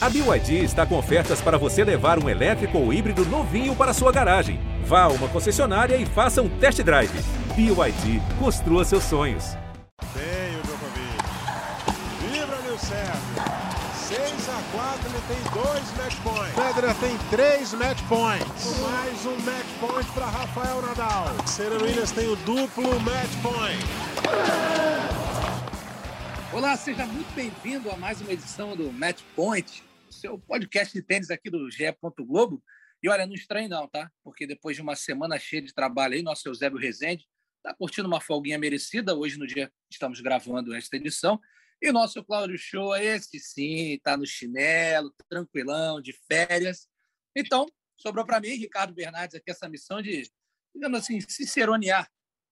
A BYD está com ofertas para você levar um elétrico ou híbrido novinho para sua garagem. Vá a uma concessionária e faça um test drive. BYD, construa seus sonhos. Tem o Djokovic. Vibra, meu Sérgio. 6 a 4 ele tem dois match points. Federer tem três match points. Mais um match point para Rafael Nadal. Serena Williams tem o duplo match point. Olá, seja muito bem-vindo a mais uma edição do Match Point, seu podcast de tênis aqui do GE. Globo. E olha, não estranhe não, tá? Porque depois de uma semana cheia de trabalho aí, nosso Eusébio Rezende está curtindo uma folguinha merecida hoje no dia que estamos gravando esta edição. E nosso Cláudio Show, esse sim, está no chinelo, tranquilão, de férias. Então, sobrou para mim, Ricardo Bernardes, aqui essa missão de, digamos assim, ciceronear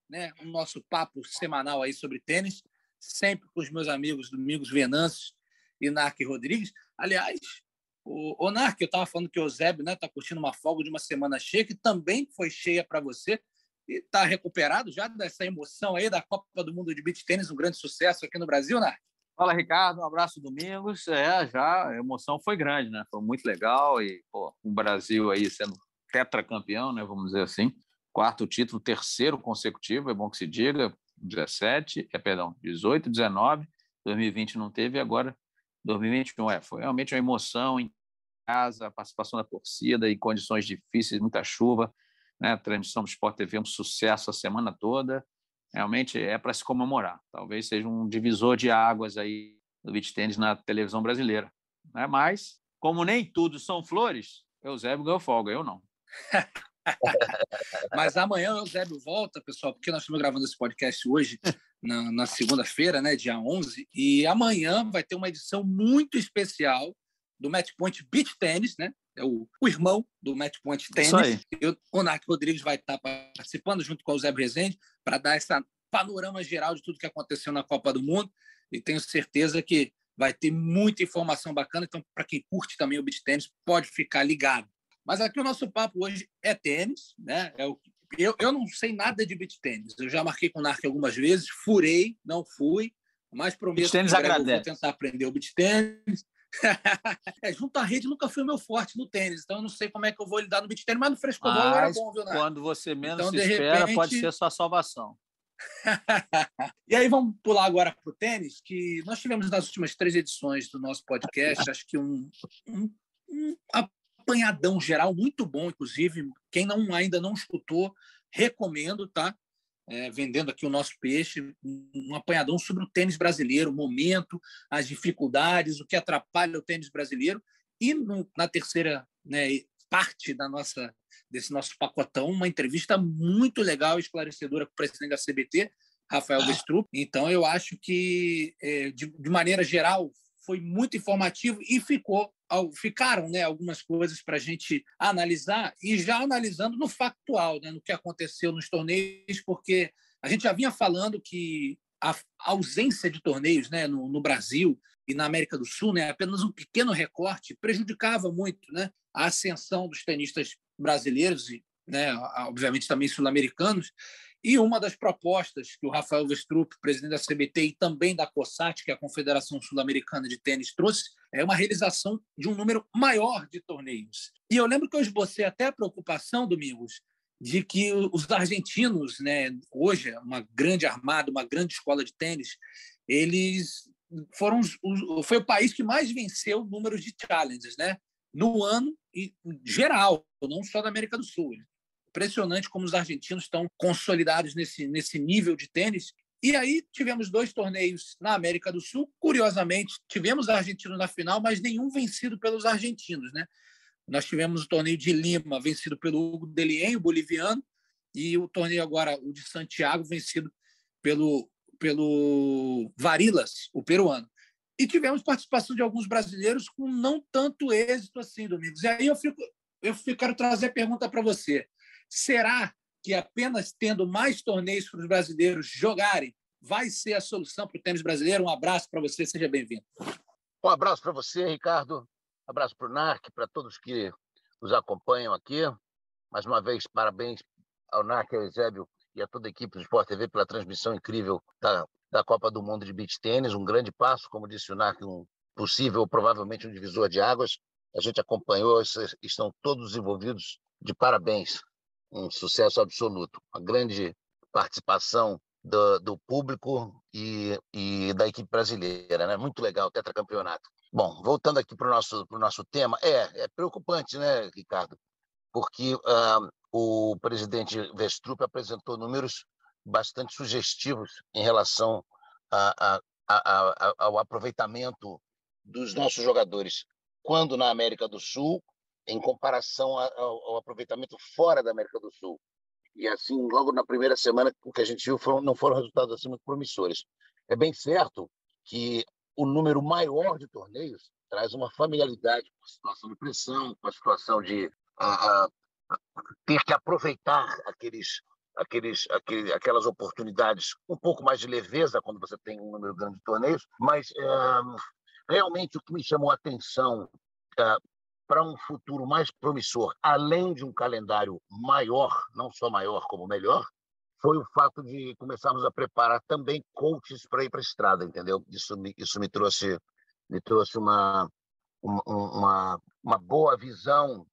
né, o nosso papo semanal aí sobre tênis, sempre com os meus amigos Domingos Venâncio e Narc Rodrigues. Aliás, o, o Narc, eu estava falando que o Eusébio está né, tá curtindo uma folga de uma semana cheia, que também foi cheia para você, e está recuperado já dessa emoção aí da Copa do Mundo de Beach Tênis, um grande sucesso aqui no Brasil, Narc? Fala, Ricardo. Um abraço, Domingos. É, já a emoção foi grande, né? Foi muito legal e, pô, o Brasil aí sendo tetracampeão, né? Vamos dizer assim. Quarto título, terceiro consecutivo, é bom que se diga. 17, é, perdão, 18, 19, 2020 não teve, agora 2021. É, foi realmente uma emoção em casa, a participação da torcida e condições difíceis, muita chuva, né? A transmissão do Sport TV um sucesso a semana toda. Realmente é para se comemorar. Talvez seja um divisor de águas aí do beach tennis na televisão brasileira. Né? Mas, como nem tudo são flores, Eusébio ganhou folga, eu não. Mas amanhã o Eusébio volta, pessoal, porque nós estamos gravando esse podcast hoje, na, na segunda-feira, né, dia 11, e amanhã vai ter uma edição muito especial do Match Point Beach Tennis, né? É o, o irmão do Match Point Tennis. Eu, o Narc Rodrigues vai estar participando junto com o Zé Rezende para dar esse panorama geral de tudo que aconteceu na Copa do Mundo e tenho certeza que vai ter muita informação bacana. Então, para quem curte também o beach tênis, pode ficar ligado. Mas aqui o nosso papo hoje é tênis, né? É o, eu, eu não sei nada de beach tênis. Eu já marquei com o Narc algumas vezes, furei, não fui, mas prometo que vou tentar aprender o beach tênis. é, junto à rede nunca foi o meu forte no tênis, então eu não sei como é que eu vou lidar no beach tênis, mas no frescobol era bom, viu, Narc? Quando você menos então, se espera, repente... pode ser sua salvação. e aí vamos pular agora para o tênis, que nós tivemos nas últimas três edições do nosso podcast, acho que um, um, um apanhadão geral muito bom, inclusive. Quem não ainda não escutou, recomendo, tá? É, vendendo aqui o nosso peixe, um apanhadão sobre o tênis brasileiro, o momento, as dificuldades, o que atrapalha o tênis brasileiro. E no, na terceira né, parte da nossa desse nosso pacotão, uma entrevista muito legal e esclarecedora com o presidente da CBT, Rafael Vestrup. Então, eu acho que, é, de maneira geral, foi muito informativo e ficou ficaram né, algumas coisas para a gente analisar e já analisando no factual, né, no que aconteceu nos torneios, porque a gente já vinha falando que a ausência de torneios né, no, no Brasil e na América do Sul, né, apenas um pequeno recorte, prejudicava muito né, a ascensão dos tenistas brasileiros e, né, obviamente, também sul-americanos. E uma das propostas que o Rafael Vestrup, presidente da CBT e também da COSAT, que é a Confederação Sul-Americana de Tênis, trouxe, é uma realização de um número maior de torneios. E eu lembro que eu esbocei até a preocupação, Domingos, de que os argentinos, né, hoje, uma grande armada, uma grande escola de tênis, eles foram foi o país que mais venceu o número de challenges, né? No ano e geral, não só da América do Sul. Impressionante como os argentinos estão consolidados nesse, nesse nível de tênis. E aí tivemos dois torneios na América do Sul. Curiosamente, tivemos argentinos na final, mas nenhum vencido pelos argentinos, né? Nós tivemos o torneio de Lima, vencido pelo Hugo Delien, o boliviano, e o torneio agora, o de Santiago, vencido pelo, pelo Varilas, o peruano. E tivemos participação de alguns brasileiros com não tanto êxito assim, Domingos. E aí eu fico, eu quero trazer a pergunta para você. Será que apenas tendo mais torneios para os brasileiros jogarem vai ser a solução para o tênis brasileiro? Um abraço para você, seja bem-vindo. Um abraço para você, Ricardo. Um abraço para o NARC, para todos que nos acompanham aqui. Mais uma vez, parabéns ao NARC, ao Eusébio e a toda a equipe do Sport TV pela transmissão incrível da, da Copa do Mundo de Beach Tênis. Um grande passo, como disse o NARC, um, possível, provavelmente um divisor de águas. A gente acompanhou, estão todos envolvidos de parabéns. Um sucesso absoluto. Uma grande participação do, do público e, e, da equipe brasileira, né? Muito legal o tetracampeonato. Bom, voltando aqui para o nosso, nosso tema, é, é preocupante, né, Ricardo? Porque uh, o presidente Vestrup apresentou números bastante sugestivos em relação a, a, a, ao aproveitamento dos nossos jogadores, quando na América do Sul, em comparação ao, aproveitamento fora da América do Sul. E assim, logo na primeira semana, o que a gente viu foram, não foram resultados assim muito promissores. É bem certo que o número maior de torneios traz uma familiaridade com a situação de pressão, com a situação de a, a, ter que aproveitar aqueles, aqueles, aqueles, aquelas oportunidades, um pouco mais de leveza quando você tem um número grande de torneios, mas é, realmente o que me chamou a atenção é, para um futuro mais promissor, além de um calendário maior, não só maior como melhor, foi o fato de começarmos a preparar também coaches para ir para a estrada, entendeu? Isso me, isso me trouxe me trouxe uma uma, uma, uma boa visão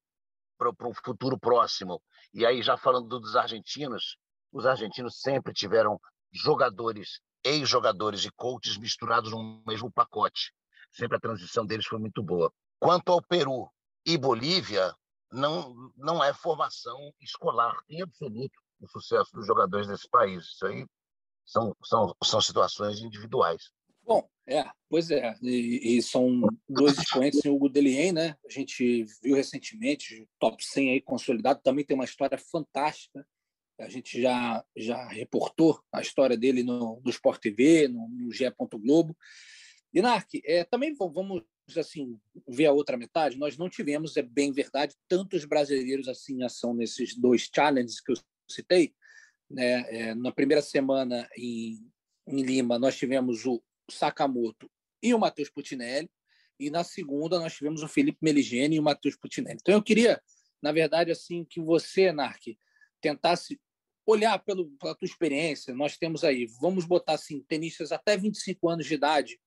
para um futuro próximo. E aí, já falando dos argentinos, os argentinos sempre tiveram jogadores, ex-jogadores e coaches misturados no mesmo pacote. Sempre a transição deles foi muito boa. Quanto ao Peru e Bolívia, não, não é formação escolar em absoluto o sucesso dos jogadores desse país. Isso aí são, são, são situações individuais. Bom, é, pois é, e, e são dois expoentes em Hugo Delien, né? A gente viu recentemente, top 100 aí consolidado, também tem uma história fantástica. A gente já já reportou a história dele no, no Sport TV, no, no GE. Globo. E é, também vamos assim ver a outra metade. Nós não tivemos, é bem verdade, tantos brasileiros assim em ação nesses dois challenges que eu citei. Né? É, na primeira semana em, em Lima, nós tivemos o Sakamoto e o Matheus Putinelli, e na segunda nós tivemos o Felipe Meligeni e o Matheus Putinelli. Então eu queria, na verdade, assim que você, Narc, tentasse olhar pelo, pela tua experiência. Nós temos aí, vamos botar assim, tenistas até 25 anos de idade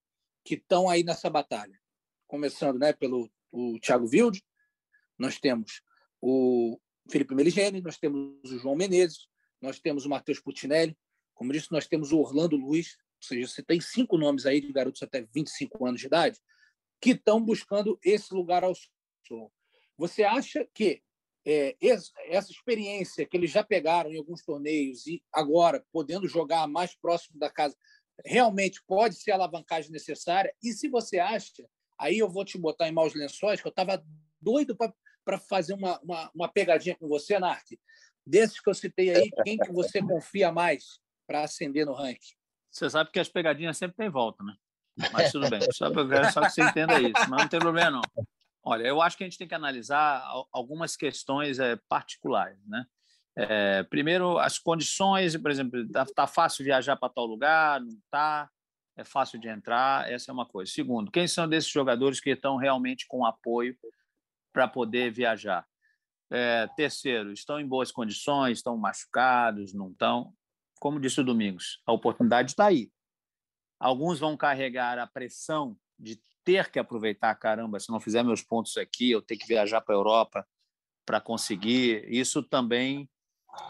que estão aí nessa batalha. Começando né, pelo o Thiago Wilde, nós temos o Felipe Meligeni, nós temos o João Menezes, nós temos o Matheus Putinelli, como disse, nós temos o Orlando Luiz, ou seja, você tem cinco nomes aí de garotos até 25 anos de idade que estão buscando esse lugar ao sol. Você acha que é, essa experiência que eles já pegaram em alguns torneios e agora podendo jogar mais próximo da casa realmente pode ser a alavancagem necessária? E se você acha, aí eu vou te botar em maus lençóis, que eu estava doido para fazer uma, uma, uma, pegadinha com você, Narc. Desses que eu citei aí, quem que você confia mais para ascender no ranking? Você sabe que as pegadinhas sempre têm volta, né? Mas tudo bem, só, só que você entenda isso, mas não tem problema não. Olha, eu acho que a gente tem que analisar algumas questões é, particulares, né? É, primeiro, as condições, por exemplo, está tá fácil viajar para tal lugar, não está, é fácil de entrar, essa é uma coisa. Segundo, quem são desses jogadores que estão realmente com apoio para poder viajar? É, terceiro, estão em boas condições, estão machucados, não estão? como disse o Domingos, a oportunidade está aí. Alguns vão carregar a pressão de ter que aproveitar, caramba, se não fizer meus pontos aqui, eu tenho que viajar para a Europa para conseguir. Isso também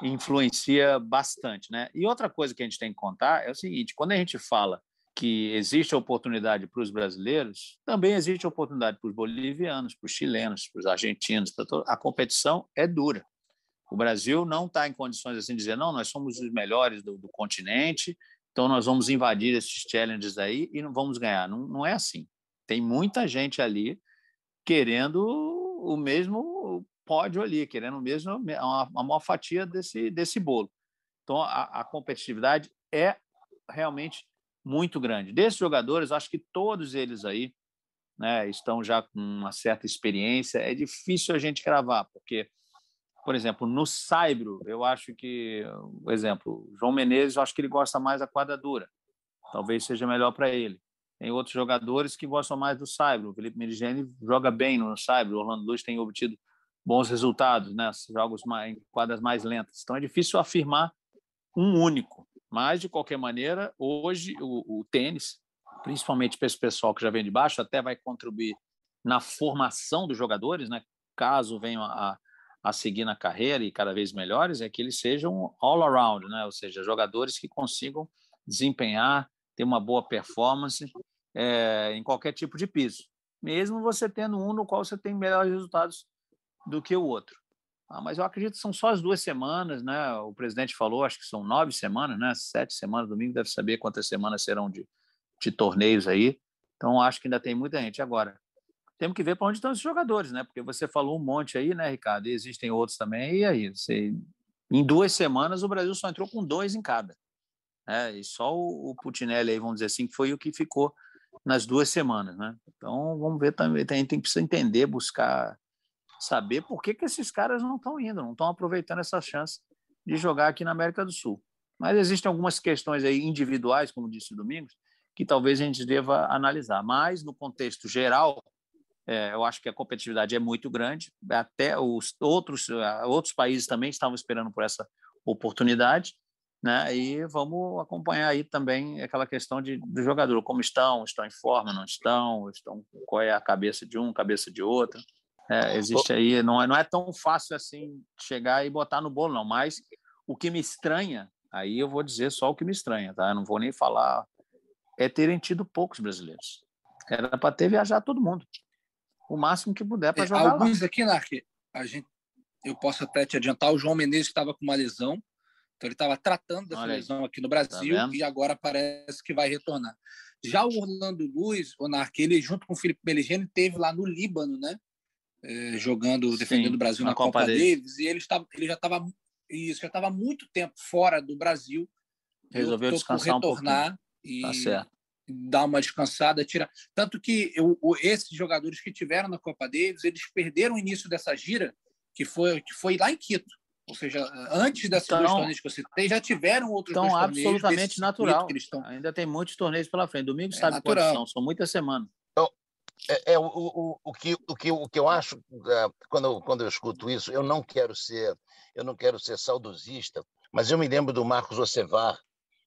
influencia bastante, né? E outra coisa que a gente tem que contar é o seguinte: quando a gente fala que existe oportunidade para os brasileiros, também existe oportunidade para os bolivianos, para os chilenos, para os argentinos. A competição é dura. O Brasil não está em condições assim de dizer, não, nós somos os melhores do, do, continente, então nós vamos invadir esses challenges aí e não vamos ganhar. Não, não é assim. Tem muita gente ali querendo o mesmo pódio ali, querendo mesmo, uma, fatia desse, desse bolo. Então, a, a competitividade é realmente muito grande. Desses jogadores, acho que todos eles aí né, estão já com uma certa experiência. É difícil a gente cravar, porque por exemplo, no Saibro, eu acho que, por exemplo, João Menezes, eu acho que ele gosta mais da quadra dura. Talvez seja melhor para ele. Tem outros jogadores que gostam mais do Saibro. O Felipe Merigeni joga bem no Saibro. O Orlando Luz tem obtido bons resultados, né? Jogos mais, em quadras mais lentas. Então é difícil afirmar um único. Mas, de qualquer maneira, hoje o, o tênis principalmente para esse pessoal que já vem de baixo, até vai contribuir na formação dos jogadores, né? caso venham a, a seguir na carreira e cada vez melhores, é que eles sejam all around, né? ou seja, jogadores que consigam desempenhar, ter uma boa performance é, em qualquer tipo de piso, mesmo você tendo um no qual você tem melhores resultados do que o outro. Ah, mas eu acredito que são só as duas semanas, né? O presidente falou, acho que são nove semanas, né? Sete semanas, domingo deve saber quantas semanas serão de, de torneios aí. Então acho que ainda tem muita gente. Agora, temos que ver para onde estão esses jogadores, né? Porque você falou um monte aí, né, Ricardo? E existem outros também. E aí, você... em duas semanas o Brasil só entrou com dois em cada. Né? E só o, o Putinelli aí, vamos dizer assim, que foi o que ficou nas duas semanas, né? Então vamos ver também. Gente tem que entender, buscar saber por que, que esses caras não estão indo, não estão aproveitando essa chance de jogar aqui na América do Sul. Mas existem algumas questões aí individuais, como disse o Domingos, que talvez a gente deva analisar. Mas no contexto geral, é, eu acho que a competitividade é muito grande. Até os outros, eh, outros países também estavam esperando por essa oportunidade. Né? E vamos acompanhar aí também aquela questão de, do jogador, como estão, estão em forma, não estão, estão qual é a cabeça de um, cabeça de outro. É, existe aí, não é, não é tão fácil assim chegar e botar no bolo, não. Mas o que me estranha, aí eu vou dizer só o que me estranha, tá? Eu não vou nem falar, é terem tido poucos brasileiros. Era para ter viajado todo mundo o máximo que puder para é, jogar. Alguns lá. aqui, Narc, a gente, eu posso até te adiantar, o João Menezes estava com uma lesão, então ele estava tratando dessa lesão aqui no Brasil tá e agora parece que vai retornar. Já o Orlando Luiz, o Narc, ele junto com o Felipe Meligeni teve lá no Líbano, né? É, jogando, defendendo Sim, o Brasil na, Copa, Copa Davis, e ele, estava, ele já estava isso já estava muito tempo fora do Brasil. Resolveu descansar retornar um e tá dar uma descansada, tirar. Tanto que eu, esses jogadores que tiveram na Copa Davis, eles perderam o início dessa gira, que foi, que foi lá em Quito. Ou seja, antes desses então, dois torneios que eu citei, já tiveram outros então, absolutamente natural. Ainda tem muitos torneios pela frente. Domingo é sabe natural. quantos são, são muitas semanas. É, é o, o, o, que, o, que, o que eu acho, é, quando, quando eu escuto isso, eu não quero ser eu não quero ser saudosista, mas eu me lembro do Marcos Ocevar,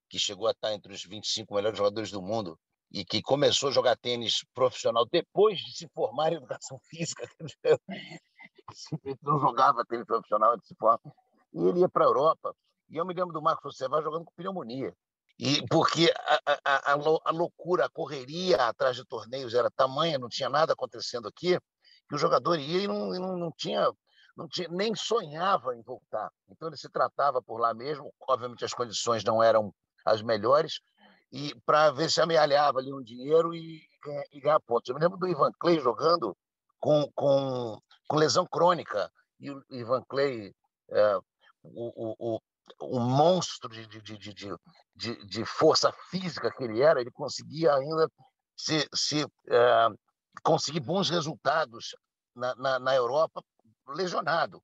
que chegou a estar entre os 25 melhores jogadores do mundo e que começou a jogar tênis profissional depois de se formar em educação física. não jogava tênis profissional antes de se formar. E ele ia para a Europa. E eu me lembro do Marcos Fossevá jogando com pneumonia. E porque a, a, a, loucura, a correria atrás de torneios era tamanha, não tinha nada acontecendo aqui, que o jogador ia e não, não, não tinha não tinha, nem sonhava em voltar. Então ele se tratava por lá mesmo. Obviamente as condições não eram as melhores, e para ver se amealhava ali um dinheiro e, e ganhar pontos. Eu me lembro do Ivan Clay jogando com, com, com lesão crônica, e o Ivan Clay, é, o, o, monstro de, de, de, de, de, força física que ele era, ele conseguia ainda se, se é, conseguir bons resultados na, na, na Europa lesionado.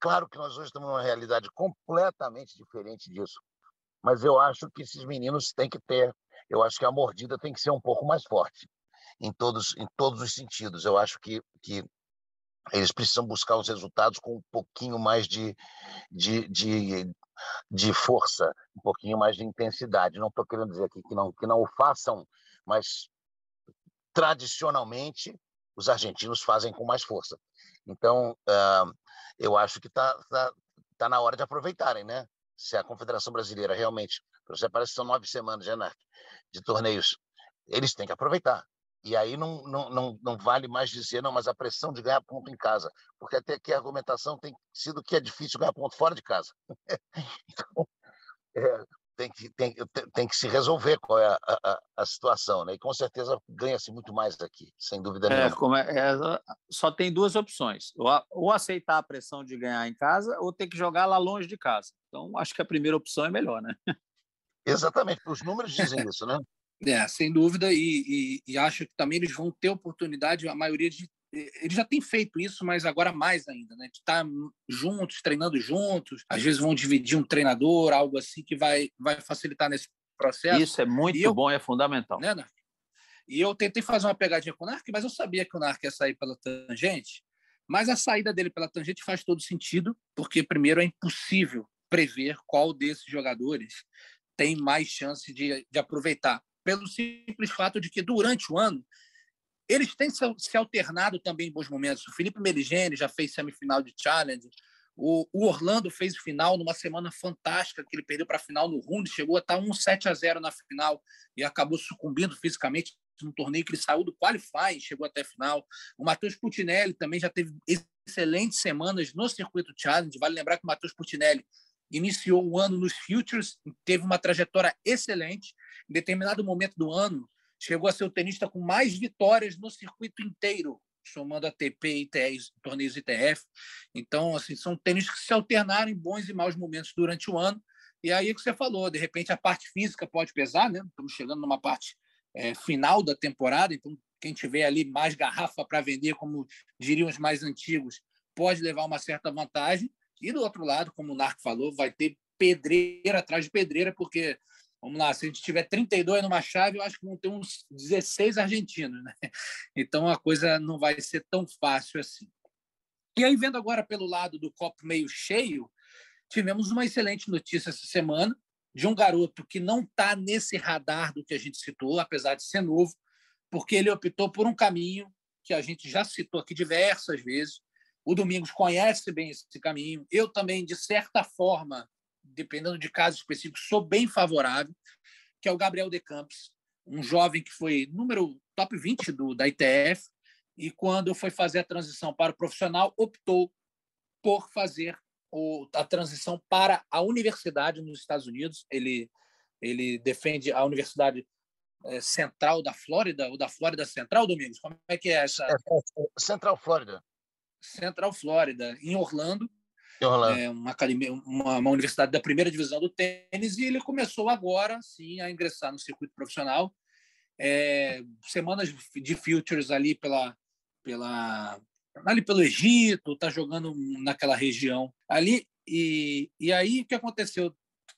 Claro que nós hoje estamos numa realidade completamente diferente disso mas eu acho que esses meninos têm que ter, eu acho que a mordida tem que ser um pouco mais forte em todos, em todos os sentidos. Eu acho que, que eles precisam buscar os resultados com um pouquinho mais de, de, de, de força, um pouquinho mais de intensidade. Não estou querendo dizer aqui que não, que não o façam, mas tradicionalmente os argentinos fazem com mais força. Então, uh, eu acho que está tá, tá na hora de aproveitarem, né? se a Confederação Brasileira realmente, você parece que são nove semanas, né, de torneios, eles têm que aproveitar. E aí não, não, não, não vale mais dizer, não, mas a pressão de ganhar ponto em casa, porque até que a argumentação tem sido que é difícil ganhar ponto fora de casa. então, é, tem que, tem, tem que se resolver qual é a, a, a situação, né? E com certeza ganha-se muito mais aqui, sem dúvida é, nenhuma. É, é, só tem duas opções: ou, ou, aceitar a pressão de ganhar em casa, ou ter que jogar lá longe de casa. Então, acho que a primeira opção é melhor, né? Exatamente, os números dizem isso, né? É, sem dúvida, e, e, e, acho que também eles vão ter oportunidade, a maioria de eles já têm feito isso, mas agora mais ainda, né? De estar juntos, treinando juntos. Às vezes vão dividir um treinador, algo assim que vai, vai facilitar nesse processo. Isso é muito eu, bom, é fundamental. Né, Narc? E eu tentei fazer uma pegadinha com o Narc, mas eu sabia que o Narc ia sair pela tangente. Mas a saída dele pela tangente faz todo sentido, porque primeiro é impossível prever qual desses jogadores tem mais chance de, de aproveitar pelo simples fato de que, durante o ano, eles têm se alternado também em bons momentos. O Felipe Merigene já fez semifinal de Challenge, o, Orlando fez final numa semana fantástica, que ele perdeu para a final no Rundi, chegou a estar 1 7 a 0 na final e acabou sucumbindo fisicamente no torneio que ele saiu do qualify, chegou até a final. O Matheus Putinelli também já teve excelentes semanas no circuito challenge. Vale lembrar que o Matheus Putinelli iniciou o ano nos Futures, teve uma trajetória excelente. Em determinado momento do ano, chegou a ser o tenista com mais vitórias no circuito inteiro, somando ATP e torneios ITF. Então, assim, são tênis que se alternaram em bons e maus momentos durante o ano. E aí é que você falou, de repente a parte física pode pesar, né? Estamos chegando numa parte é, final da temporada, então quem tiver ali mais garrafa para vender, como diriam os mais antigos, pode levar uma certa vantagem. E do outro lado, como o Narco falou, vai ter pedreira atrás de pedreira, porque, vamos lá, se a gente tiver 32 numa chave, eu acho que vão ter uns 16 argentinos, né? Então a coisa não vai ser tão fácil assim. E aí, vendo agora pelo lado do copo meio cheio, tivemos uma excelente notícia essa semana de um garoto que não está nesse radar do que a gente citou, apesar de ser novo, porque ele optou por um caminho que a gente já citou aqui diversas vezes. O Domingos conhece bem esse caminho. Eu também, de certa forma, dependendo de casos específicos, sou bem favorável, que é o Gabriel De Campos, um jovem que foi número top 20 do, da ITF, e quando foi fazer a transição para o profissional, optou por fazer o, a transição para a universidade nos Estados Unidos. Ele, ele defende a Universidade é, Central da Flórida, ou da Flórida Central, Domingos? Como é que é essa? É, é, Central Flórida. Central Flórida, em Orlando. Orlando. É uma, academia, uma, uma, universidade da primeira divisão do tênis, e ele começou agora, sim, a ingressar no circuito profissional. É, semanas de futures ali pela, pela, ali pelo Egito, está jogando naquela região ali. E, e aí o que aconteceu?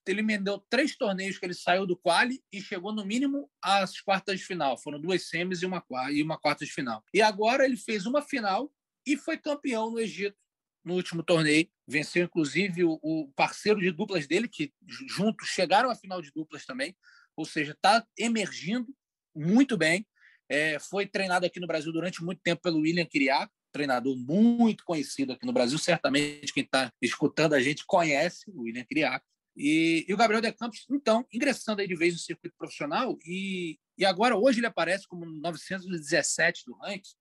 Ele emendeu três torneios que ele saiu do quali e chegou no mínimo às quartas de final. Foram duas semis e uma, e uma quarta de final. E agora ele fez uma final e foi campeão no Egito no último torneio. Venceu, inclusive, o, o parceiro de duplas dele, que juntos chegaram à final de duplas também. Ou seja, está emergindo muito bem. É, foi treinado aqui no Brasil durante muito tempo pelo William Kiriaco, treinador muito conhecido aqui no Brasil. Certamente quem está escutando a gente conhece o William Criaco. E, e, o Gabriel De Campos, então, ingressando aí de vez no circuito profissional, e, e agora hoje ele aparece como 917 do ranking,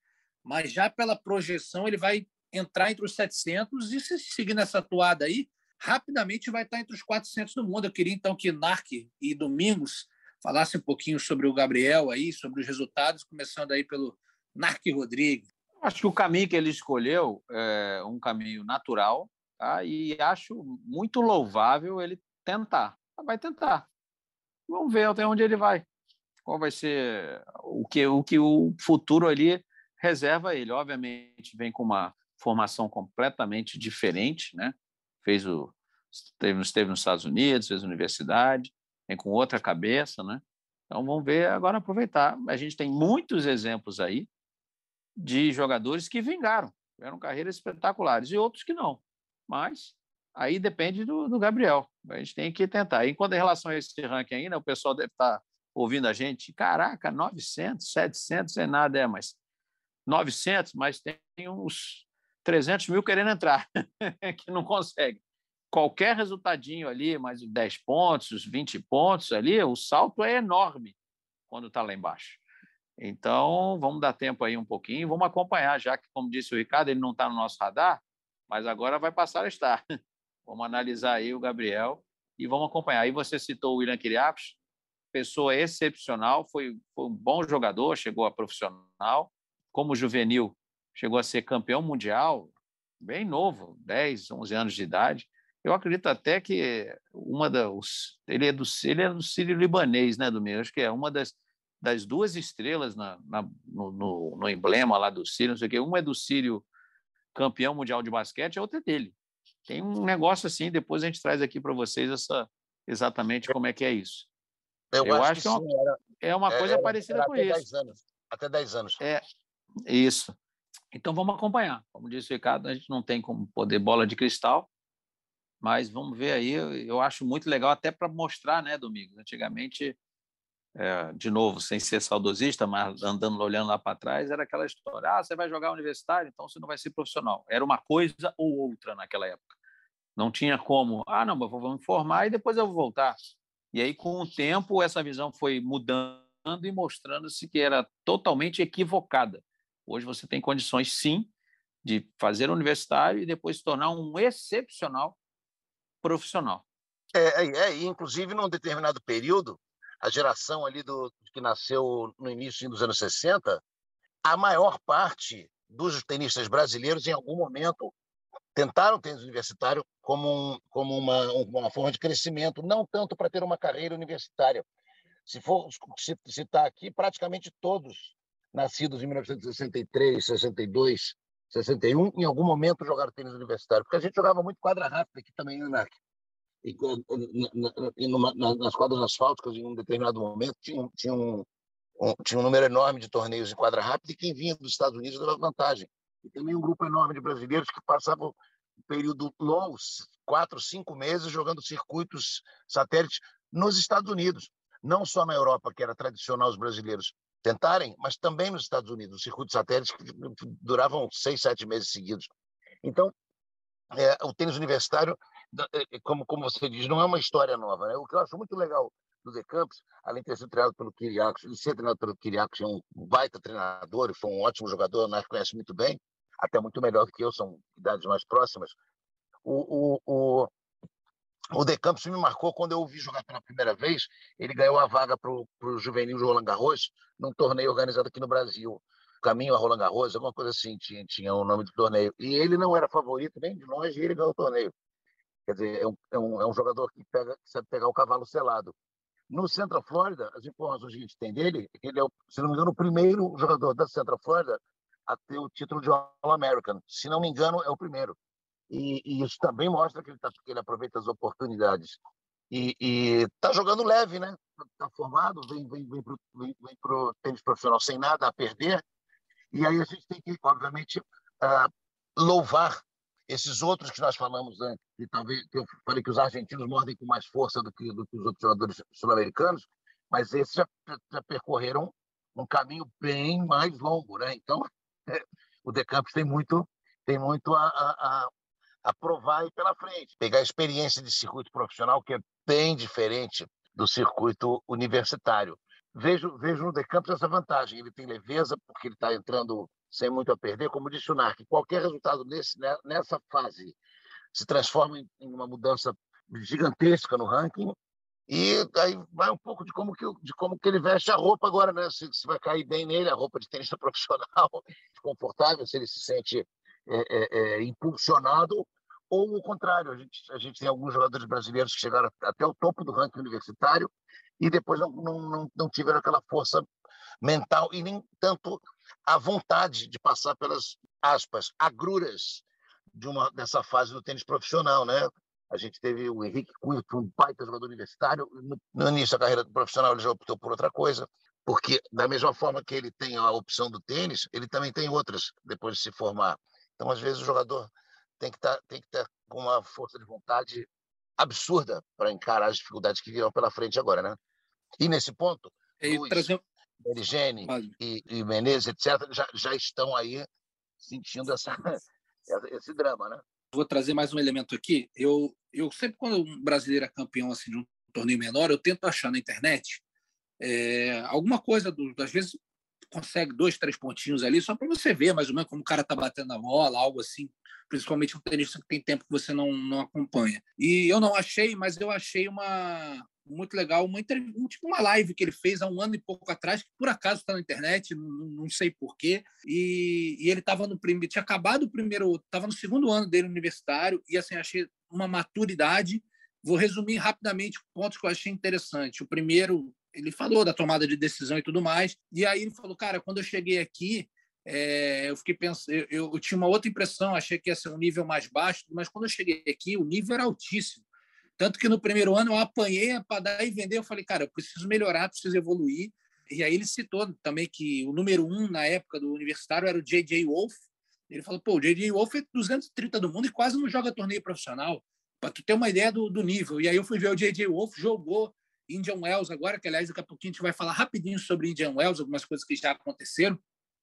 mas já pela projeção ele vai entrar entre os 700 e se seguir nessa toada aí, rapidamente vai estar entre os 400 do mundo. Eu queria então que Narc e Domingos falassem um pouquinho sobre o Gabriel aí, sobre os resultados, começando aí pelo Narc Rodrigues. Acho que o caminho que ele escolheu é um caminho natural tá? e acho muito louvável ele tentar. Vai tentar. Vamos ver até onde ele vai. Qual vai ser o que o, que o futuro ali reserva ele. Obviamente, vem com uma formação completamente diferente, né? Fez o esteve, esteve nos Estados Unidos, fez universidade, vem com outra cabeça, né? Então vamos ver agora aproveitar. A gente tem muitos exemplos aí de jogadores que vingaram, tiveram carreiras espetaculares, e outros que não. Mas aí depende do, do Gabriel. A gente tem que tentar. E quando em relação a esse ranking ainda, o pessoal deve estar ouvindo a gente, caraca, 900, 700 é nada, é, mas 900, mas tem uns 300 mil querendo entrar, que não consegue. Qualquer resultadinho ali, mais 10 pontos, 20 pontos ali, o salto é enorme quando está lá embaixo. Então, vamos dar tempo aí um pouquinho, vamos acompanhar, já que, como disse o Ricardo, ele não está no nosso radar, mas agora vai passar a estar. Vamos analisar aí o Gabriel e vamos acompanhar. Aí você citou o William Kiriakos, pessoa excepcional, foi, foi, um bom jogador, chegou a profissional, como juvenil, chegou a ser campeão mundial, bem novo, 10, 11 anos de idade. Eu acredito até que uma das. Ele é do, ele é do Sírio Libanês, né, Domingo? Acho que é uma das das duas estrelas na, na, no, no, no, emblema lá do Sírio, não sei o quê. Uma é do Sírio campeão mundial de basquete, a outra é dele. Tem um negócio assim, depois a gente traz aqui para vocês essa, exatamente como é que é isso. Eu, Eu acho, acho, que, é uma, era, é uma coisa parecida com isso. 10 anos, até 10 anos. É, isso. Então vamos acompanhar. Como disse o Ricardo, a gente não tem como poder bola de cristal, mas vamos ver aí. Eu acho muito legal, até para mostrar, né, Domingos? Antigamente é, de novo, sem ser saudosista, mas andando, olhando lá para trás, era aquela história: ah, você vai jogar universitário, então você não vai ser profissional. Era uma coisa ou outra naquela época. Não tinha como, ah, não, mas vou me formar e depois eu vou voltar. E aí, com o tempo, essa visão foi mudando e mostrando-se que era totalmente equivocada. Hoje você tem condições, sim, de fazer universitário e depois se tornar um excepcional profissional. É, é, é inclusive, num determinado período, a geração ali do que nasceu no início dos anos 60, a maior parte dos tenistas brasileiros, em algum momento, tentaram o tênis universitário como, um, como uma, uma forma de crescimento, não tanto para ter uma carreira universitária. Se for citar aqui, praticamente todos nascidos em 1963, 62, 61, em algum momento jogaram tênis universitário, porque a gente jogava muito quadra rápida aqui também, né, e, e numa, nas quadras asfálticas, em um determinado momento, tinha, tinha, um, um, tinha um número enorme de torneios em quadra rápida e quem vinha dos Estados Unidos dava vantagem. E também um grupo enorme de brasileiros que passavam um período longo, quatro, cinco meses, jogando circuitos satélites nos Estados Unidos. Não só na Europa, que era tradicional os brasileiros tentarem, mas também nos Estados Unidos, circuitos satélites que duravam seis, sete meses seguidos. Então, é, o tênis universitário, é, é, como, como você diz, não é uma história nova. Né? O que eu acho muito legal do The Campos, além de ter sido treinado pelo Kiriakos, ele ser treinado pelo Kiriakos, é um baita treinador, e foi um ótimo jogador, nós conhece muito bem, até muito melhor que eu, são idades mais próximas. O, o, o, o De Campos me marcou quando eu ouvi jogar pela primeira vez. Ele ganhou a vaga para o juvenil de Roland Garros, num torneio organizado aqui no Brasil. Caminho a Roland Garros, alguma coisa assim, tinha, tinha o nome do torneio. E ele não era favorito nem de longe, e ele ganhou o torneio. Quer dizer, é um, é um, é um jogador que, pega, que sabe pegar o cavalo selado. No Central Florida, as informações que a gente tem dele, ele é, se não me engano, o primeiro jogador da Central Florida a ter o título de All-American. Se não me engano, é o primeiro. E, e isso também mostra que ele, tá, que ele aproveita as oportunidades. E está jogando leve, né? Está formado, vem, vem, vem para o vem, vem pro tênis profissional sem nada a perder. E aí a gente tem que, obviamente, uh, louvar esses outros que nós falamos antes, né? talvez que eu falei que os argentinos mordem com mais força do que, do que os outros jogadores sul-americanos, mas esses já, já, percorreram um caminho bem mais longo, né? Então, o De Campos tem muito, tem muito a, a, a provar aí pela frente. Pegar a experiência de circuito profissional, que é bem diferente do circuito universitário. Vejo, vejo no De Campos essa vantagem. Ele tem leveza, porque ele está entrando sem muito a perder. Como disse o Narc, qualquer resultado nesse, né, nessa fase se transforma em uma mudança gigantesca no ranking e aí vai um pouco de como que, de como que ele veste a roupa agora, né? Se, se vai cair bem nele, a roupa de tenista profissional, confortável, se ele se sente é, é, é, impulsionado, ou o contrário. A gente, a gente tem alguns jogadores brasileiros que chegaram até o topo do ranking universitário e depois não, não, não, não tiveram aquela força mental e nem tanto a vontade de passar pelas aspas agruras de uma dessa fase do tênis profissional, né? A gente teve o Henrique Cunha, que foi um baita jogador universitário. No início da carreira profissional, ele já optou por outra coisa, porque, da mesma forma que ele tem a opção do tênis, ele também tem outras depois de se formar. Então, às vezes, o jogador tem que, estar, tá, tem que ter uma força de vontade absurda para encarar as dificuldades que virão pela frente agora, né? E nesse ponto, e Luiz, trazer... Erigene e, e Menezes, etc., já, já estão aí sentindo essa, esse drama, né? vou trazer mais um elemento aqui. Eu, eu sempre, quando um brasileiro é campeão assim, de um torneio menor, eu tento achar na internet é, alguma coisa, do, às vezes consegue dois, três pontinhos ali, só para você ver mais ou menos como o cara está batendo a bola, algo assim, principalmente um tenista que tem tempo que você não, não acompanha. E eu não achei, mas eu achei uma, muito legal, uma, um, tipo uma live que ele fez há um ano e pouco atrás, que por acaso está na internet, não, não sei porquê, e, e ele estava no primeiro, tinha acabado o primeiro, estava no segundo ano dele universitário, e assim, achei uma maturidade. Vou resumir rapidamente pontos que eu achei interessante. O primeiro, ele falou da tomada de decisão e tudo mais, e aí ele falou, cara, quando eu cheguei aqui, é, eu fiquei pensando, eu, eu, tinha uma outra impressão, achei que ia ser um nível mais baixo, mas quando eu cheguei aqui, o nível era altíssimo. Tanto que no primeiro ano eu apanhei para dar e vender. Eu falei, cara, eu preciso melhorar, preciso evoluir. E aí ele citou também que o número um na época do universitário era o J.J. Wolf. Ele falou, pô, o J.J. Wolf é 230 do mundo e quase não joga torneio profissional. Para tu ter uma ideia do, do nível. E aí eu fui ver o J.J. Wolf, jogou Indian Wells agora, que aliás daqui a pouquinho a gente vai falar rapidinho sobre Indian Wells, algumas coisas que já aconteceram.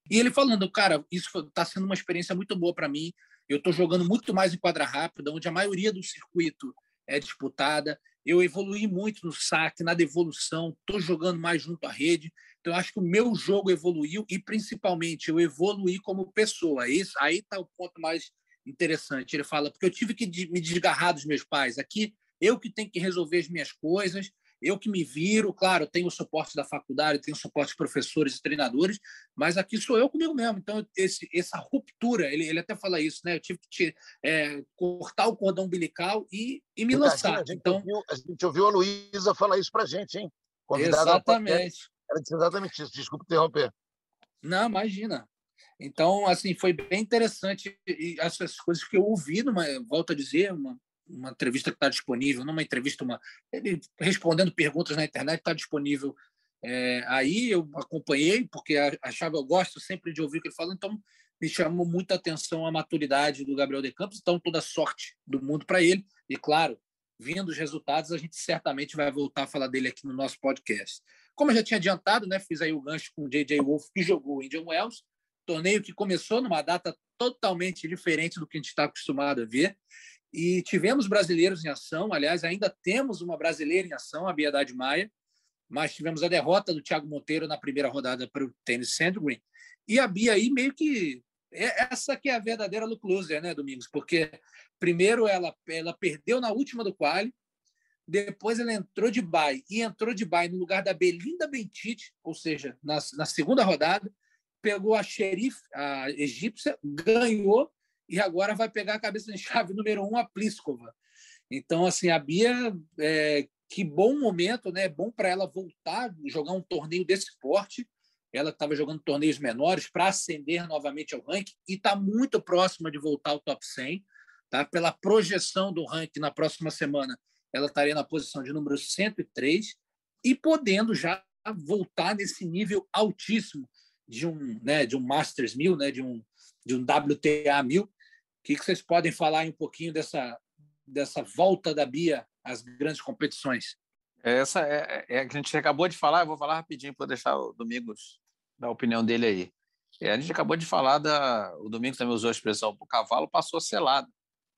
E ele falando, cara, isso está sendo uma experiência muito boa para mim. Eu estou jogando muito mais em quadra rápida, onde a maioria do circuito é disputada. Eu evolui muito no saque, na devolução, estou jogando mais junto à rede. Então, acho que o meu jogo evoluiu e, principalmente, eu evoluí como pessoa. Isso, aí está o ponto mais interessante. Ele fala, porque eu tive que me desgarrar dos meus pais. Aqui, eu que tenho que resolver as minhas coisas, eu que me viro, claro, tenho o suporte da faculdade, tenho o suporte de professores e treinadores, mas aqui sou eu comigo mesmo. Então, esse, essa ruptura, ele, ele até fala isso, né? Eu tive que te, é, cortar o cordão umbilical e, e me lançar. A gente, então, ouviu, a gente ouviu a Luísa falar isso para gente, hein? Convidada exatamente. Ela disse exatamente isso. Desculpa interromper. Não, imagina. Então, assim, foi bem interessante e essas coisas que eu ouvi, numa, volto a dizer, uma, uma entrevista que está disponível, numa entrevista, uma, ele respondendo perguntas na internet, está disponível. É, aí eu acompanhei, porque achava, eu gosto sempre de ouvir o que ele fala, então me chamou muita atenção a maturidade do Gabriel de Campos, então toda sorte do mundo para ele, e claro, vindo os resultados, a gente certamente vai voltar a falar dele aqui no nosso podcast. Como eu já tinha adiantado, né, fiz aí o gancho com o J.J. Wolf, que jogou o Indian Wells, torneio que começou numa data totalmente diferente do que a gente está acostumado a ver, e tivemos brasileiros em ação, aliás, ainda temos uma brasileira em ação, a Biedade Maia, mas tivemos a derrota do Thiago Monteiro na primeira rodada para o tênis Sandgren. E a Bia aí meio que é essa que é a verdadeira look loser, né, Domingos? Porque primeiro ela ela perdeu na última do quali, depois ela entrou de bye e entrou de bye no lugar da Belinda Bentite, ou seja, na, na segunda rodada, pegou a xerife, a egípcia, ganhou e agora vai pegar a cabeça de chave número um, a Pliskova. Então, assim, a Bia, é, que bom momento, né? Bom para ela voltar, jogar um torneio desse porte. Ela estava jogando torneios menores para ascender novamente ao ranking e está muito próxima de voltar ao top 100. Tá? Pela projeção do ranking na próxima semana, ela estaria na posição de número 103 e podendo já voltar nesse nível altíssimo de um, né, de um Masters 1000, né, de um de um WTA 1000, o que, vocês podem falar um pouquinho dessa, dessa volta da Bia às grandes competições? Essa é, é, é que a gente acabou de falar, eu vou falar rapidinho para deixar o Domingos dar a opinião dele aí. É, a gente acabou de falar da. O Domingos também usou a expressão: o cavalo passou selado.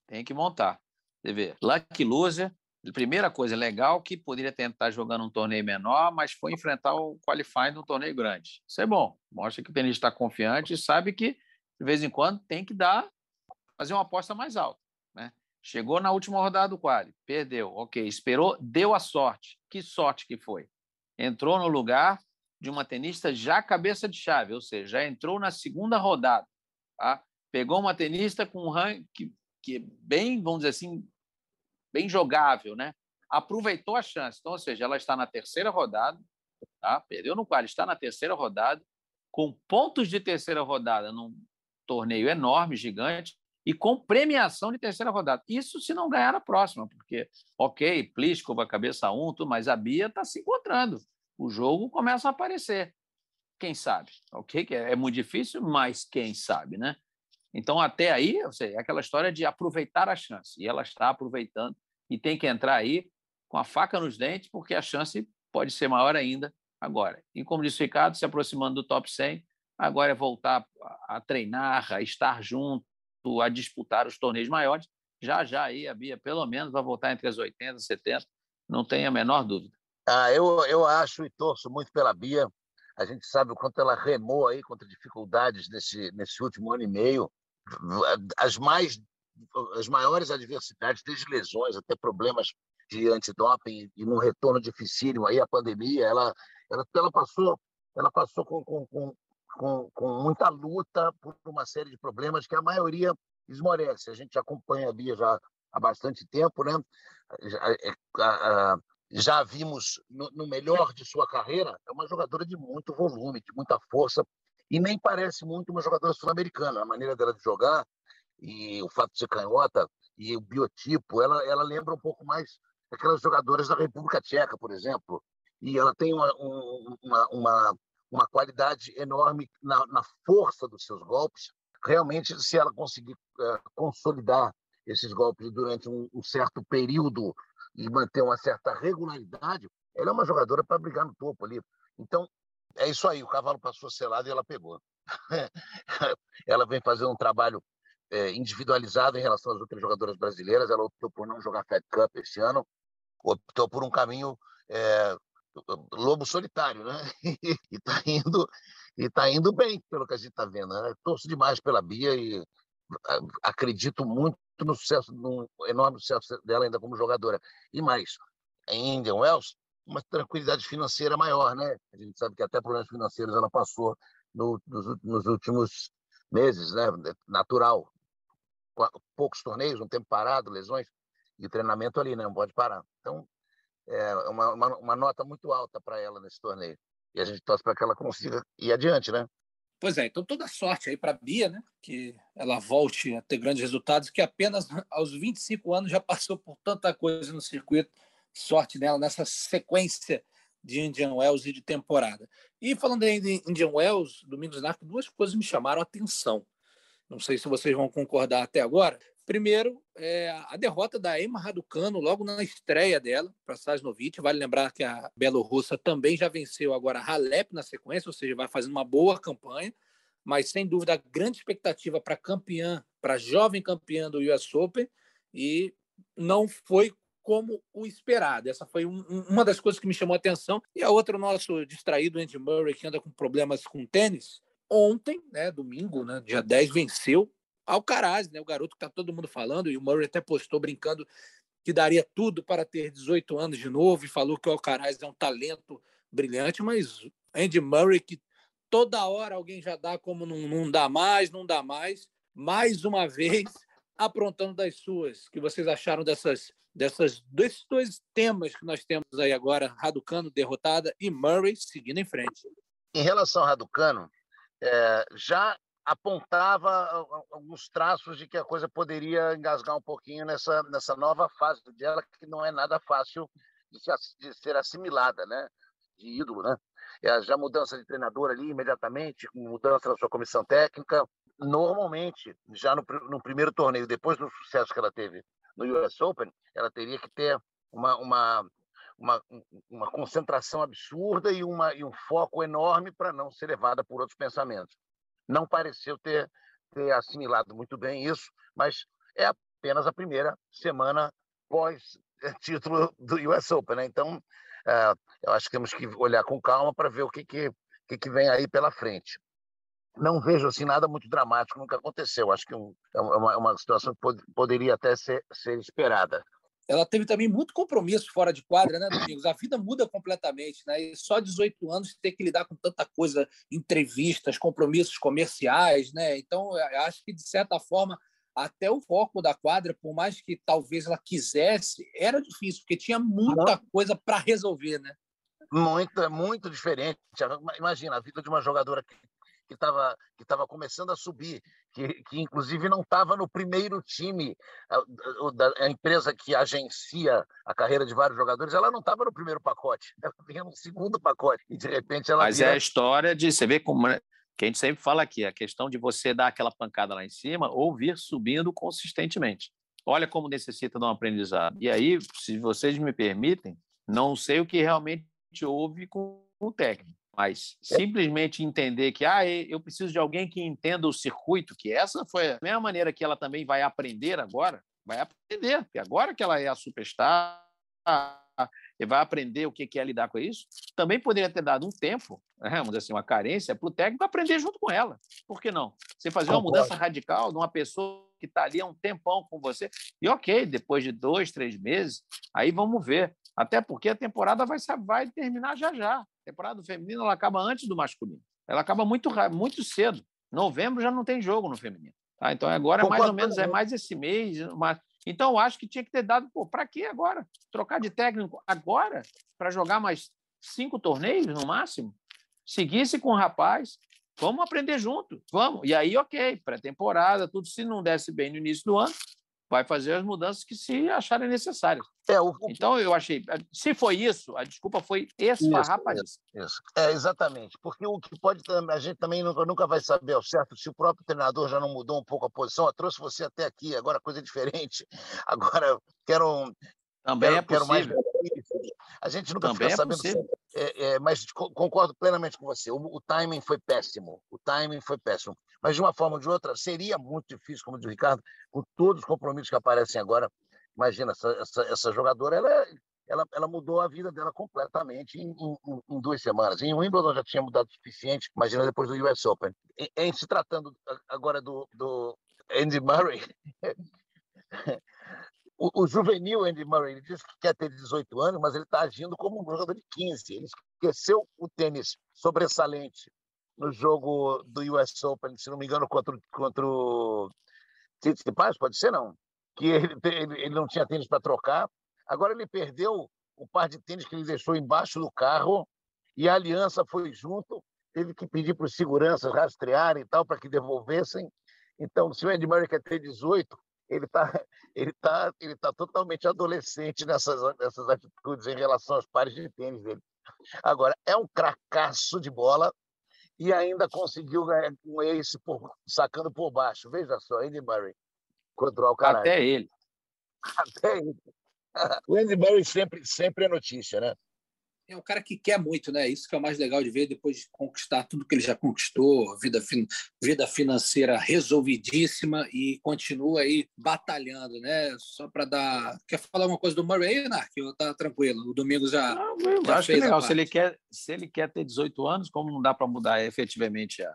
Tem que montar. Você vê, Lucky Loser, primeira coisa, legal que poderia tentar jogando um torneio menor, mas foi enfrentar o qualifying um torneio grande. Isso é bom. Mostra que o tenista está confiante e sabe que, de vez em quando, tem que dar fazer uma aposta mais alta. Né? Chegou na última rodada do quali, perdeu, ok, esperou, deu a sorte. Que sorte que foi? Entrou no lugar de uma tenista já cabeça de chave, ou seja, já entrou na segunda rodada. Tá? Pegou uma tenista com um ranking que, que é bem, vamos dizer assim, bem jogável, né? Aproveitou a chance. Então, ou seja, ela está na terceira rodada, tá? Perdeu no quali, está na terceira rodada, com pontos de terceira rodada num torneio enorme, gigante, e com premiação de terceira rodada. Isso se não ganhar a próxima, porque, ok, Pliskova, cabeça 1, um, mas a Bia está se encontrando. O jogo começa a aparecer. Quem sabe? Ok, que é, é muito difícil, mas quem sabe, né? Então, até aí, é aquela história de aproveitar a chance. E ela está aproveitando e tem que entrar aí com a faca nos dentes, porque a chance pode ser maior ainda agora. E como disse Ricardo, se aproximando do top 100, agora é voltar a treinar, a estar junto, a disputar os torneios maiores. Já já aí a Bia, pelo menos, vai voltar entre as 80 e 70, não tem a menor dúvida. Ah, eu, eu acho e torço muito pela Bia. A gente sabe o quanto ela remou aí contra dificuldades nesse, nesse último ano e meio. As mais as maiores adversidades, desde lesões até problemas de antidoping e num retorno dificílimo aí a pandemia, ela ela, ela passou ela passou com, com, com, com muita luta por uma série de problemas que a maioria esmorece. A gente acompanha a Bia já há bastante tempo, né? Já, é, já vimos no, no, melhor de sua carreira, é uma jogadora de muito volume, de muita força, e nem parece muito uma jogadora sul-americana. A maneira dela de jogar e o fato de ser canhota e o biotipo, ela, ela lembra um pouco mais aquelas jogadoras da República Tcheca, por exemplo. E ela tem uma, uma, uma, uma qualidade enorme na, na força dos seus golpes. Realmente, se ela conseguir é, consolidar esses golpes durante um, um, certo período e manter uma certa regularidade, ela é uma jogadora para brigar no topo ali. Então, é isso aí, o cavalo passou selado e ela pegou. ela vem fazendo um trabalho é, individualizado em relação às outras jogadoras brasileiras. Ela optou por não jogar Fed Cup esse ano, optou por um caminho é, lobo solitário, né? e está indo e tá indo bem, pelo que a gente está vendo. Né? Torço demais pela Bia e acredito muito no sucesso, no enorme sucesso dela ainda como jogadora. E mais, em Indian Wells, uma tranquilidade financeira maior, né? A gente sabe que até problemas financeiros ela passou no, nos, nos, últimos meses, né? Natural. Poucos torneios, um tempo parado, lesões, e treinamento ali, né? Não pode parar. Então, é uma, uma, uma nota muito alta para ela nesse torneio. E a gente torce para que ela consiga ir adiante, né? Pois é, então toda sorte aí para a Bia, né? Que ela volte a ter grandes resultados, que apenas aos 25 anos já passou por tanta coisa no circuito. Sorte dela nessa sequência de Indian Wells e de temporada. E falando aí de Indian Wells, Domingos Narco, duas coisas me chamaram a atenção. Não sei se vocês vão concordar até agora. Primeiro, é a derrota da Emma Raducano logo na estreia dela para Sasnovich. Vale lembrar que a Bielorrussa também já venceu agora a Halep na sequência, ou seja, vai fazendo uma boa campanha. Mas, sem dúvida, grande expectativa para campeã, para jovem campeã do US Open. E não foi como o esperado. Essa foi um, uma das coisas que me chamou a atenção. E a outra, o nosso distraído Andy Murray, que anda com problemas com tênis. Ontem, né, domingo, né, dia 10, venceu Alcaraz, né, o garoto que está todo mundo falando, e o Murray até postou brincando que daria tudo para ter 18 anos de novo e falou que o Alcaraz é um talento brilhante, mas Andy Murray, que toda hora alguém já dá como não, não dá mais, não dá mais, mais uma vez aprontando das suas. que vocês acharam dessas, dessas desses dois temas que nós temos aí agora, Raducano derrotada e Murray seguindo em frente? Em relação ao Raducano, é, já apontava alguns traços de que a coisa poderia engasgar um pouquinho nessa, nessa nova fase dela, que não é nada fácil de, se, de ser assimilada, né? De ídolo, né? É, já mudança de treinador ali imediatamente, mudança na sua comissão técnica. Normalmente, já no, no primeiro torneio, depois do sucesso que ela teve no US Open, ela teria que ter uma, uma, uma, uma concentração absurda e, uma, e um foco enorme para não ser levada por outros pensamentos não pareceu ter, ter assimilado muito bem isso, mas é apenas a primeira semana pós-título do US Open. Né? Então, é, eu acho que temos que olhar com calma para ver o que, que, que, que vem aí pela frente não vejo assim nada muito dramático, nunca aconteceu. Acho que um, é uma, uma, situação que pod poderia até ser, ser esperada ela teve também muito compromisso fora de quadra, né, Domingos? A vida muda completamente, né? E só 18 anos ter que lidar com tanta coisa, entrevistas, compromissos comerciais, né? Então, acho que, de certa forma, até o foco da quadra, por mais que talvez ela quisesse, era difícil, porque tinha muita coisa para resolver, né? Muito, é muito diferente. Imagina, a vida de uma jogadora que que estava que tava começando a subir, que, que inclusive não estava no primeiro time, a, a, a, empresa que agencia a carreira de vários jogadores, ela não estava no primeiro pacote, ela vinha no segundo pacote, e de repente ela. Mas vira... é a história de você ver como. Né, que a gente sempre fala aqui, a questão de você dar aquela pancada lá em cima ou vir subindo consistentemente. Olha como necessita de um aprendizado. E aí, se vocês me permitem, não sei o que realmente houve com o técnico. Mas é. simplesmente entender que ah, eu preciso de alguém que entenda o circuito, que essa foi a mesma maneira que ela também vai aprender agora, vai aprender, porque agora que ela é a superstar, e vai aprender o que é lidar com isso, também poderia ter dado um tempo, né, vamos dizer assim, uma carência para o técnico aprender junto com ela. Por que não? Você fazer uma mudança radical de uma pessoa que está ali há um tempão com você, e ok, depois de dois, três meses, aí vamos ver. Até porque a temporada vai, vai terminar já já. A temporada do feminino ela acaba antes do masculino. Ela acaba muito, muito cedo. Novembro já não tem jogo no feminino. Tá? Então agora é mais ou menos é mais esse mês. Mas... Então eu acho que tinha que ter dado. Para que agora? Trocar de técnico agora para jogar mais cinco torneios no máximo? Seguisse com o rapaz. Vamos aprender junto, vamos. E aí, ok, pré-temporada, tudo. Se não desse bem no início do ano, vai fazer as mudanças que se acharem necessárias. É, o... Então, eu achei. Se foi isso, a desculpa foi esfarrapadíssima. Isso, isso. É, exatamente. Porque o que pode. A gente também nunca, nunca vai saber ao certo se o próprio treinador já não mudou um pouco a posição. Eu trouxe você até aqui, agora coisa diferente. Agora, quero. Também quero, é possível. Mais, A gente nunca Também fica é sabendo. É, é, mas concordo plenamente com você. O, o, timing foi péssimo. O timing foi péssimo. Mas de uma forma ou de outra, seria muito difícil, como diz o Ricardo, com todos os compromissos que aparecem agora. Imagina, essa, essa, essa jogadora, ela, ela, ela mudou a vida dela completamente em, em, em, duas semanas. Em Wimbledon já tinha mudado o suficiente, imagina depois do US Open. Em, em se tratando agora do, do Andy Murray, o, o, juvenil Andy Murray ele diz que quer ter 18 anos, mas ele está agindo como um jogador de 15. Ele esqueceu o tênis sobressalente no jogo do US Open, se não me engano, contra, contra o Tsitsipas, pode ser não? Que ele, ele, ele não tinha tênis para trocar. Agora ele perdeu o par de tênis que ele deixou embaixo do carro e a aliança foi junto. Teve que pedir para os seguranças rastrearem e tal para que devolvessem. Então, se o Andy Murray quer ter 18, ele está ele tá, ele tá totalmente adolescente nessas, nessas atitudes em relação aos pares de tênis dele. Agora, é um cracaço de bola e ainda conseguiu ganhar um ace por, sacando por baixo. Veja só, Andy Murray contra o Alcaraz. Até ele. Até ele. o Andy Murray sempre, sempre é notícia, né? É um cara que quer muito, né? Isso que é o mais legal de ver depois de conquistar tudo que ele já conquistou, vida, fin vida financeira resolvidíssima e continua aí batalhando, né? Só para dar. Quer falar alguma coisa do Murray aí, Nark? Tá tranquilo. O Domingo já. Não, já acho que legal. Se ele, quer, se ele quer ter 18 anos, como não dá para mudar efetivamente a,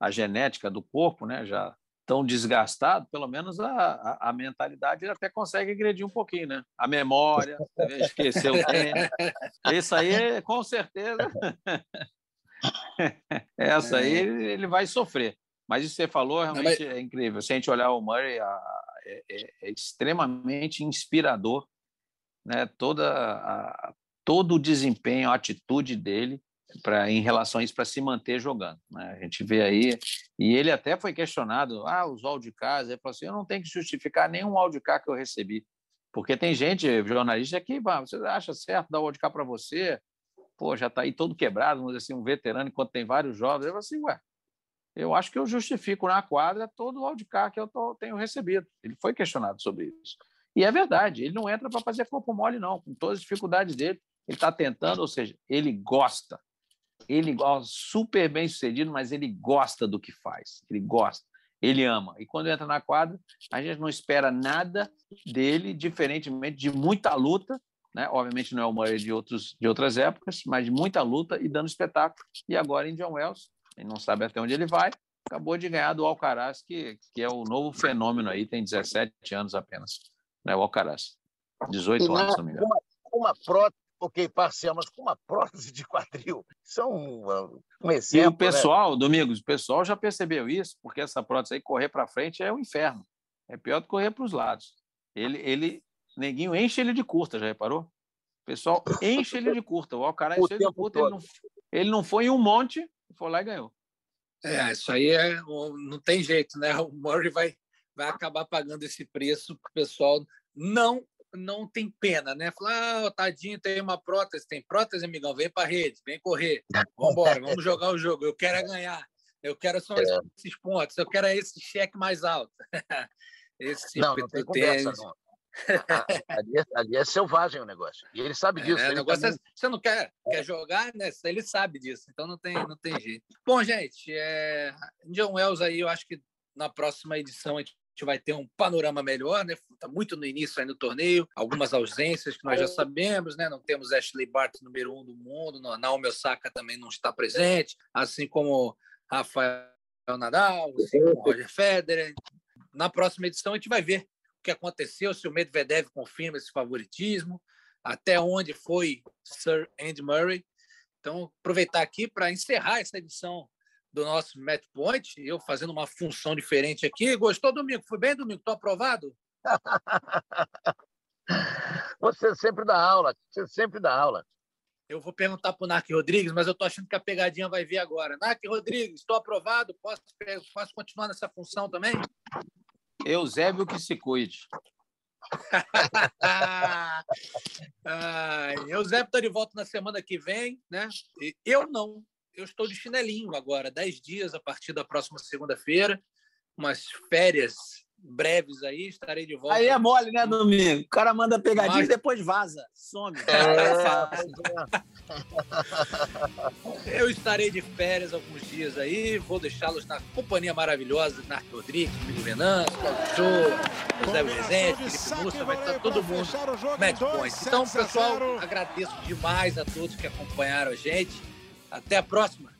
a genética do corpo, né? Já tão desgastado, pelo menos a, a, a, mentalidade ele até consegue agredir um pouquinho, né? A memória, esquecer o tempo. Isso aí, com certeza, essa aí é. ele vai sofrer. Mas isso que você falou realmente Não, mas... é incrível. Se a gente olhar o Murray, é, é, é extremamente inspirador, né? Toda a, todo o desempenho, a atitude dele para em relação a isso para se manter jogando. Né? A gente vê aí e ele até foi questionado, ah, os wildcards, ele falou assim, eu não tenho que justificar nenhum wildcard que eu recebi, porque tem gente jornalista que, você acha certo dar o wildcard para você? Pô, já está aí todo quebrado, vamos dizer assim, um veterano, enquanto tem vários jovens. Eu falo assim, ué, eu acho que eu justifico na quadra todo o wildcard que eu tô, tenho recebido. Ele foi questionado sobre isso. E é verdade, ele não entra para fazer corpo mole, não, com todas as dificuldades dele. Ele está tentando, ou seja, ele gosta ele ó, super bem sucedido, mas ele gosta do que faz, ele gosta, ele ama. E quando entra na quadra, a gente não espera nada dele, diferentemente de muita luta, né? Obviamente não é o Murray de outros de outras épocas, mas de muita luta e dando espetáculo. E agora em John Wells, ele não sabe até onde ele vai, acabou de ganhar do Alcaraz, que, que é o novo fenômeno aí, tem 17 anos apenas, né? O Alcaraz. 18 anos, se não me engano. Uma, uma prótese ok, parcial, mas com uma prótese de quadril. São um, um exemplo. E o né? pessoal, né? Domingos, o pessoal já percebeu isso, porque essa prótese aí, correr para frente é o um inferno. É pior do que correr para os lados. Ele, ele, neguinho enche ele de curta, já reparou? O pessoal enche ele de curta. O Alcaraz enche ele de curta, ele não, ele não foi em um monte, foi lá e ganhou. É, isso aí é, não tem jeito, né? O Murray vai, vai acabar pagando esse preço para o pessoal não não tem pena, né? Falar, ah, tadinho, tem uma prótese, tem prótese, amigão, vem para rede, vem correr, vamos embora, vamos jogar o jogo. Eu quero é ganhar, eu quero só é. esses pontos, eu quero é esse cheque mais alto. esse não, não tem conversa, não. ali, é, ali, é, selvagem o negócio. E ele sabe disso. É, ele também... é, você não quer, quer jogar, né? Ele sabe disso, então não tem, não tem jeito. Bom, gente, é... John Wells aí, eu acho que na próxima edição a gente gente vai ter um panorama melhor, né? Está muito no início aí no torneio, algumas ausências que nós já sabemos, né? Não temos Ashley Barty número um do mundo, Naomi Osaka também não está presente, assim como Rafael Nadal, assim como Roger Federer. Na próxima edição a gente vai ver o que aconteceu, se o Medvedev confirma esse favoritismo, até onde foi Sir Andy Murray. Então, aproveitar aqui para encerrar essa edição do nosso match point, eu fazendo uma função diferente aqui. Gostou, Domingo? Foi bem, Domingo? Estou aprovado? você sempre dá aula, você sempre dá aula. Eu vou perguntar para o Narc Rodrigues, mas eu estou achando que a pegadinha vai vir agora. Narc Rodrigues, estou aprovado? Posso, posso continuar nessa função também? Eusébio que se cuide. ah, Eusébio está de volta na semana que vem, né? Eu não eu estou de chinelinho agora, 10 dias a partir da próxima segunda-feira, umas férias breves aí, estarei de volta. Aí é mole, né, Domingo? O cara manda pegadinha Mas... e depois vaza, some. É, Eu estarei de férias alguns dias aí, vou deixá-los na companhia maravilhosa de Narco Rodrigues, Felipe Venâncio, Claudio Show, José Rezende, Felipe Mussa, vai estar todo mundo match point. Então, pessoal, agradeço demais a todos que acompanharam a gente. Até a próxima.